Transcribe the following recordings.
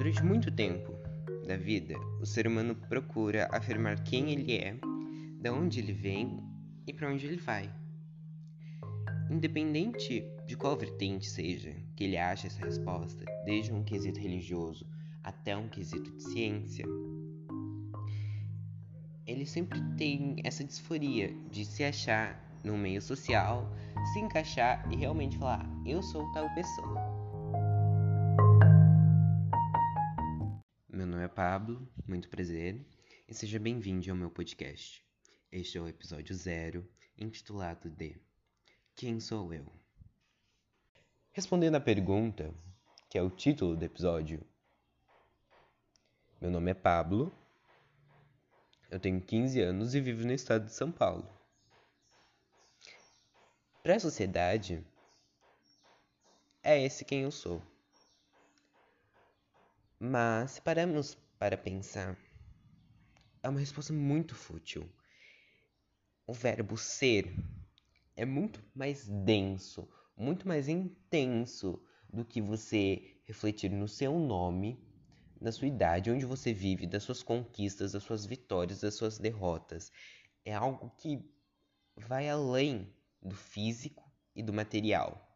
Durante muito tempo da vida, o ser humano procura afirmar quem ele é, de onde ele vem e para onde ele vai. Independente de qual vertente seja que ele ache essa resposta, desde um quesito religioso até um quesito de ciência, ele sempre tem essa disforia de se achar no meio social, se encaixar e realmente falar: eu sou tal pessoa. Pablo, muito prazer, e seja bem-vindo ao meu podcast. Este é o episódio zero, intitulado de Quem sou eu? Respondendo à pergunta, que é o título do episódio, meu nome é Pablo, eu tenho 15 anos e vivo no estado de São Paulo. Para a sociedade, é esse quem eu sou. Mas se pararmos para pensar, é uma resposta muito fútil. O verbo ser é muito mais denso, muito mais intenso do que você refletir no seu nome da sua idade, onde você vive, das suas conquistas, das suas vitórias, das suas derrotas. É algo que vai além do físico e do material.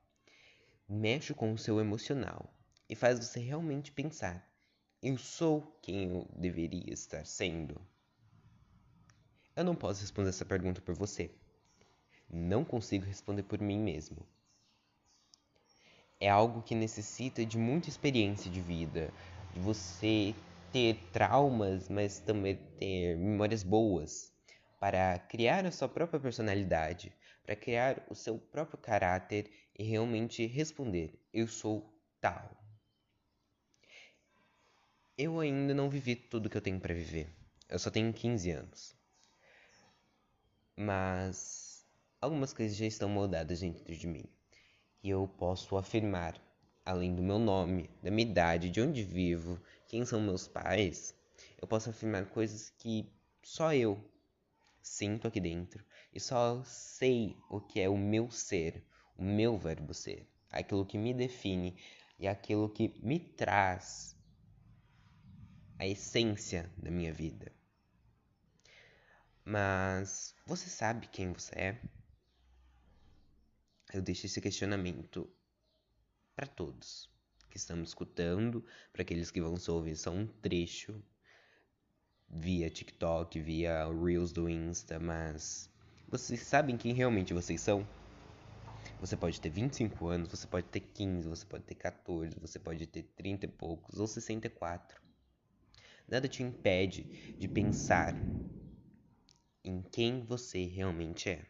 Mexe com o seu emocional e faz você realmente pensar: eu sou quem eu deveria estar sendo? Eu não posso responder essa pergunta por você. Não consigo responder por mim mesmo. É algo que necessita de muita experiência de vida, de você ter traumas, mas também ter memórias boas para criar a sua própria personalidade, para criar o seu próprio caráter e realmente responder: eu sou tal. Eu ainda não vivi tudo que eu tenho para viver. Eu só tenho 15 anos. Mas algumas coisas já estão moldadas dentro de mim. E eu posso afirmar além do meu nome, da minha idade, de onde vivo, quem são meus pais, eu posso afirmar coisas que só eu sinto aqui dentro e só sei o que é o meu ser, o meu verbo ser, aquilo que me define e aquilo que me traz a essência da minha vida. Mas você sabe quem você é? Eu deixo esse questionamento para todos que estamos escutando, para aqueles que vão ouvir só um trecho via TikTok, via Reels do Insta, mas vocês sabem quem realmente vocês são? Você pode ter 25 anos, você pode ter 15, você pode ter 14, você pode ter 30 e poucos ou 64. Nada te impede de pensar em quem você realmente é.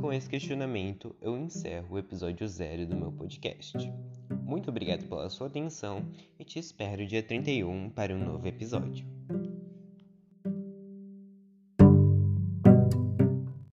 Com esse questionamento, eu encerro o episódio zero do meu podcast. Muito obrigado pela sua atenção e te espero dia 31 para um novo episódio.